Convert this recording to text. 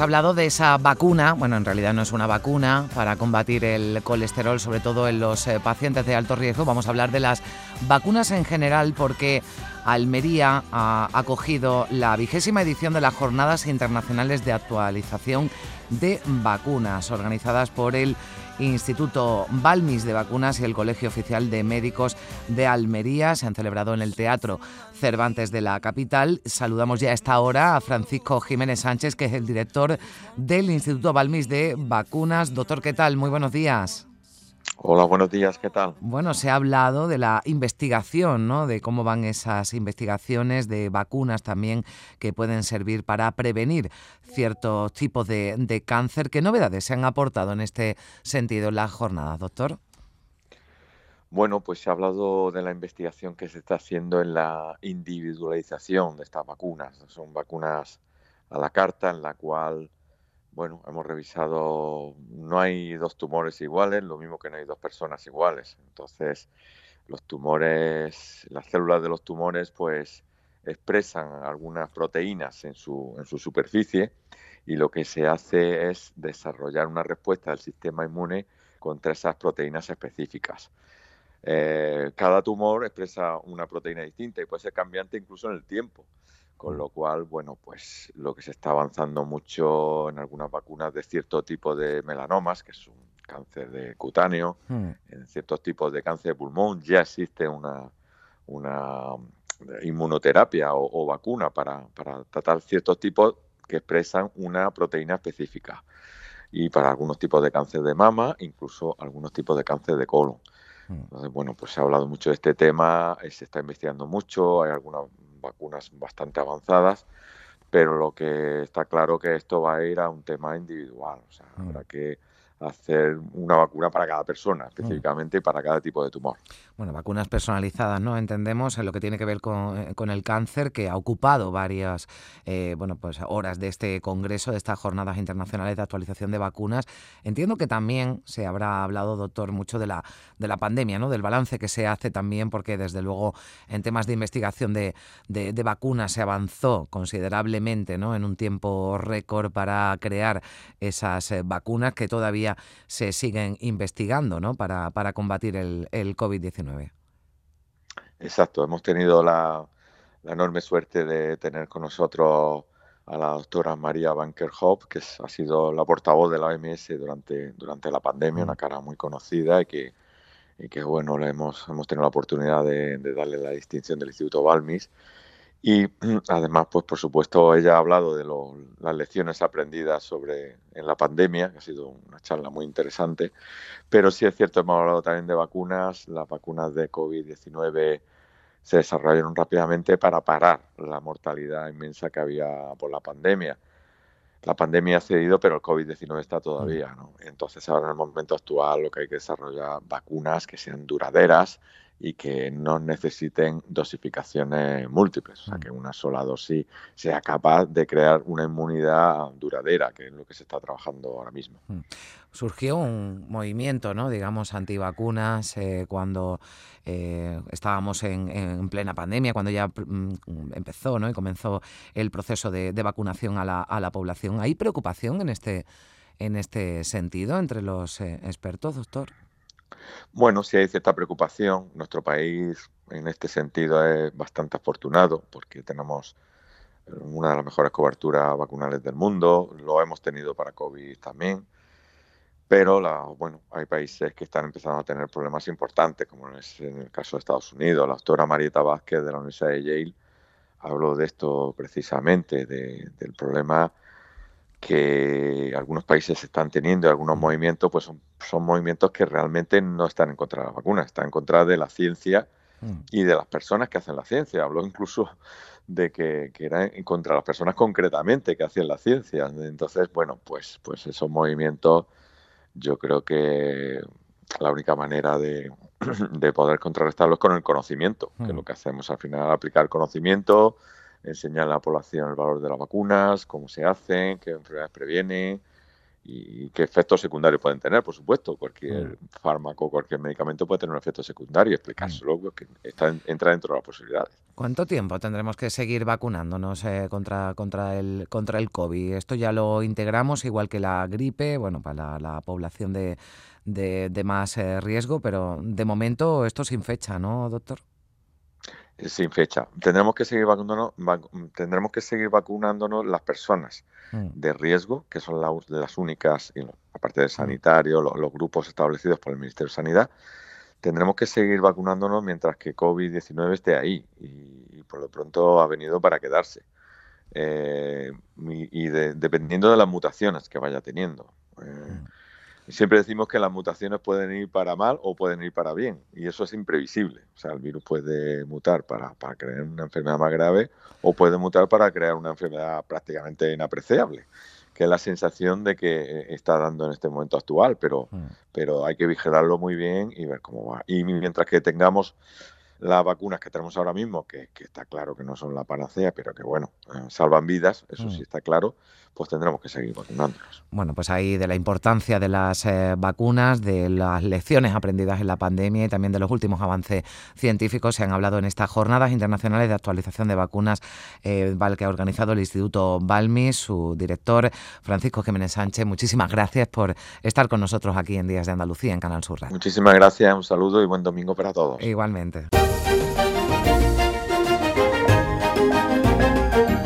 Hablado de esa vacuna, bueno, en realidad no es una vacuna para combatir el colesterol, sobre todo en los eh, pacientes de alto riesgo. Vamos a hablar de las vacunas en general porque Almería ha acogido la vigésima edición de las Jornadas Internacionales de Actualización de Vacunas, organizadas por el Instituto Balmis de Vacunas y el Colegio Oficial de Médicos de Almería. Se han celebrado en el Teatro Cervantes de la capital. Saludamos ya a esta hora a Francisco Jiménez Sánchez, que es el director del Instituto Balmis de Vacunas. Doctor, ¿qué tal? Muy buenos días. Hola, buenos días, ¿qué tal? Bueno, se ha hablado de la investigación, ¿no? De cómo van esas investigaciones de vacunas también que pueden servir para prevenir ciertos tipos de, de cáncer. ¿Qué novedades se han aportado en este sentido en la jornada, doctor? Bueno, pues se ha hablado de la investigación que se está haciendo en la individualización de estas vacunas. Son vacunas a la carta en la cual bueno, hemos revisado, no hay dos tumores iguales, lo mismo que no hay dos personas iguales. Entonces, los tumores, las células de los tumores, pues expresan algunas proteínas en su, en su superficie y lo que se hace es desarrollar una respuesta del sistema inmune contra esas proteínas específicas. Eh, cada tumor expresa una proteína distinta y puede ser cambiante incluso en el tiempo. Con lo cual, bueno, pues lo que se está avanzando mucho en algunas vacunas de cierto tipo de melanomas, que es un cáncer de cutáneo, hmm. en ciertos tipos de cáncer de pulmón ya existe una, una inmunoterapia o, vacuna para, para, tratar ciertos tipos que expresan una proteína específica. Y para algunos tipos de cáncer de mama, incluso algunos tipos de cáncer de colon. Hmm. Entonces, bueno, pues se ha hablado mucho de este tema, eh, se está investigando mucho, hay algunas vacunas bastante avanzadas, pero lo que está claro que esto va a ir a un tema individual, o sea, mm. habrá que hacer una vacuna para cada persona, mm. específicamente para cada tipo de tumor. Bueno, vacunas personalizadas, ¿no? Entendemos en lo que tiene que ver con, eh, el cáncer, que ha ocupado varias eh, bueno, pues horas de este congreso, de estas jornadas internacionales de actualización de vacunas. Entiendo que también se habrá hablado, doctor, mucho de la, de la pandemia, ¿no? Del balance que se hace también, porque desde luego en temas de investigación de, de, de vacunas se avanzó considerablemente, ¿no? En un tiempo récord para crear esas eh, vacunas que todavía se siguen investigando ¿no? para, para combatir el, el COVID-19. Exacto, hemos tenido la, enorme suerte de tener con nosotros a la doctora María Banker Hope, que ha sido la portavoz de la OMS durante, durante la pandemia, una mm. cara muy conocida y que, y que bueno, le hemos, hemos tenido la oportunidad de, de darle la distinción del Instituto Balmis. Y además, pues por supuesto, ella ha hablado de las lecciones aprendidas sobre en la pandemia, que ha sido una charla muy interesante. Pero sí es cierto, hemos hablado también de vacunas. Las vacunas de COVID-19 se desarrollaron rápidamente para parar la mortalidad inmensa que había por la pandemia. La pandemia ha cedido, pero el COVID-19 está todavía. ¿no? Entonces, ahora en el momento actual, lo que hay que desarrollar vacunas que sean duraderas y que no necesiten dosificaciones múltiples, o sea, mm. que una sola dosis sea capaz de crear una inmunidad duradera, que es lo que se está trabajando ahora mismo. Mm. Surgió un movimiento, ¿no? digamos, antivacunas eh, cuando eh, estábamos en, plena pandemia, cuando ya mm, empezó ¿no? y comenzó el proceso de, vacunación a la, a la, población. ¿Hay preocupación en este, en este sentido entre los eh, expertos, doctor? Bueno, sí hay cierta preocupación. Nuestro país en este sentido es bastante afortunado porque tenemos eh, una de las mejores coberturas vacunales del mundo. Lo hemos tenido para COVID también. Pero la, bueno, hay países que están empezando a tener problemas importantes, como es en el caso de Estados Unidos. La doctora Marieta Vázquez de la Universidad de Yale habló de esto precisamente, del problema que algunos países están teniendo algunos movimientos, pues son, movimientos que realmente no están en contra de la vacuna, están en contra de la ciencia mm. y de las personas que hacen la ciencia. Habló incluso de que, que era en contra de las personas concretamente que hacían la ciencia. Entonces, bueno, pues, pues esos movimientos yo creo que la única manera de, de poder contrarrestarlos es con el conocimiento, que es mm. lo que hacemos al final, aplicar conocimiento, enseñar a la población el valor de las vacunas, cómo se hacen, qué enfermedades previenen y qué efectos secundarios pueden tener, por supuesto. Cualquier mm. fármaco, cualquier medicamento puede tener un efecto secundario, explicárselo, mm. que está, entra dentro de las posibilidades. ¿Cuánto tiempo tendremos que seguir vacunándonos eh, contra, contra, el, contra el COVID? Esto ya lo integramos, igual que la gripe, bueno, para la, población de, de, más eh, riesgo, pero de momento esto sin fecha, ¿no, doctor? Sin fecha. Tendremos que seguir vacunándonos, tendremos que seguir vacunándonos las personas mm. de riesgo, que son las únicas, aparte del mm. sanitario, los, grupos establecidos por el Ministerio de Sanidad. Tendremos que seguir vacunándonos mientras que COVID-19 esté ahí y, por lo pronto ha venido para quedarse. Eh, y, dependiendo de las mutaciones que vaya teniendo. Eh. Siempre decimos que las mutaciones pueden ir para mal o pueden ir para bien, y eso es imprevisible. O sea, el virus puede mutar para, para crear una enfermedad más grave o puede mutar para crear una enfermedad prácticamente inapreciable, que es la sensación de que está dando en este momento actual, pero, mm. pero hay que vigilarlo muy bien y ver cómo va. Y mientras que tengamos las vacunas que tenemos ahora mismo, que, está claro que no son la panacea, pero que bueno, eh, salvan vidas, eso sí mm. está claro, pues tendremos que seguir vacunándonos. Bueno, pues ahí de la importancia de las eh, vacunas, de las lecciones aprendidas en la pandemia y también de los últimos avances científicos se han hablado en estas jornadas internacionales de actualización de vacunas eh, que ha organizado el Instituto Balmi, su director Francisco Jiménez Sánchez. Muchísimas gracias por estar con nosotros aquí en Días de Andalucía en Canal Sur Muchísimas gracias, un saludo y buen domingo para todos. Igualmente.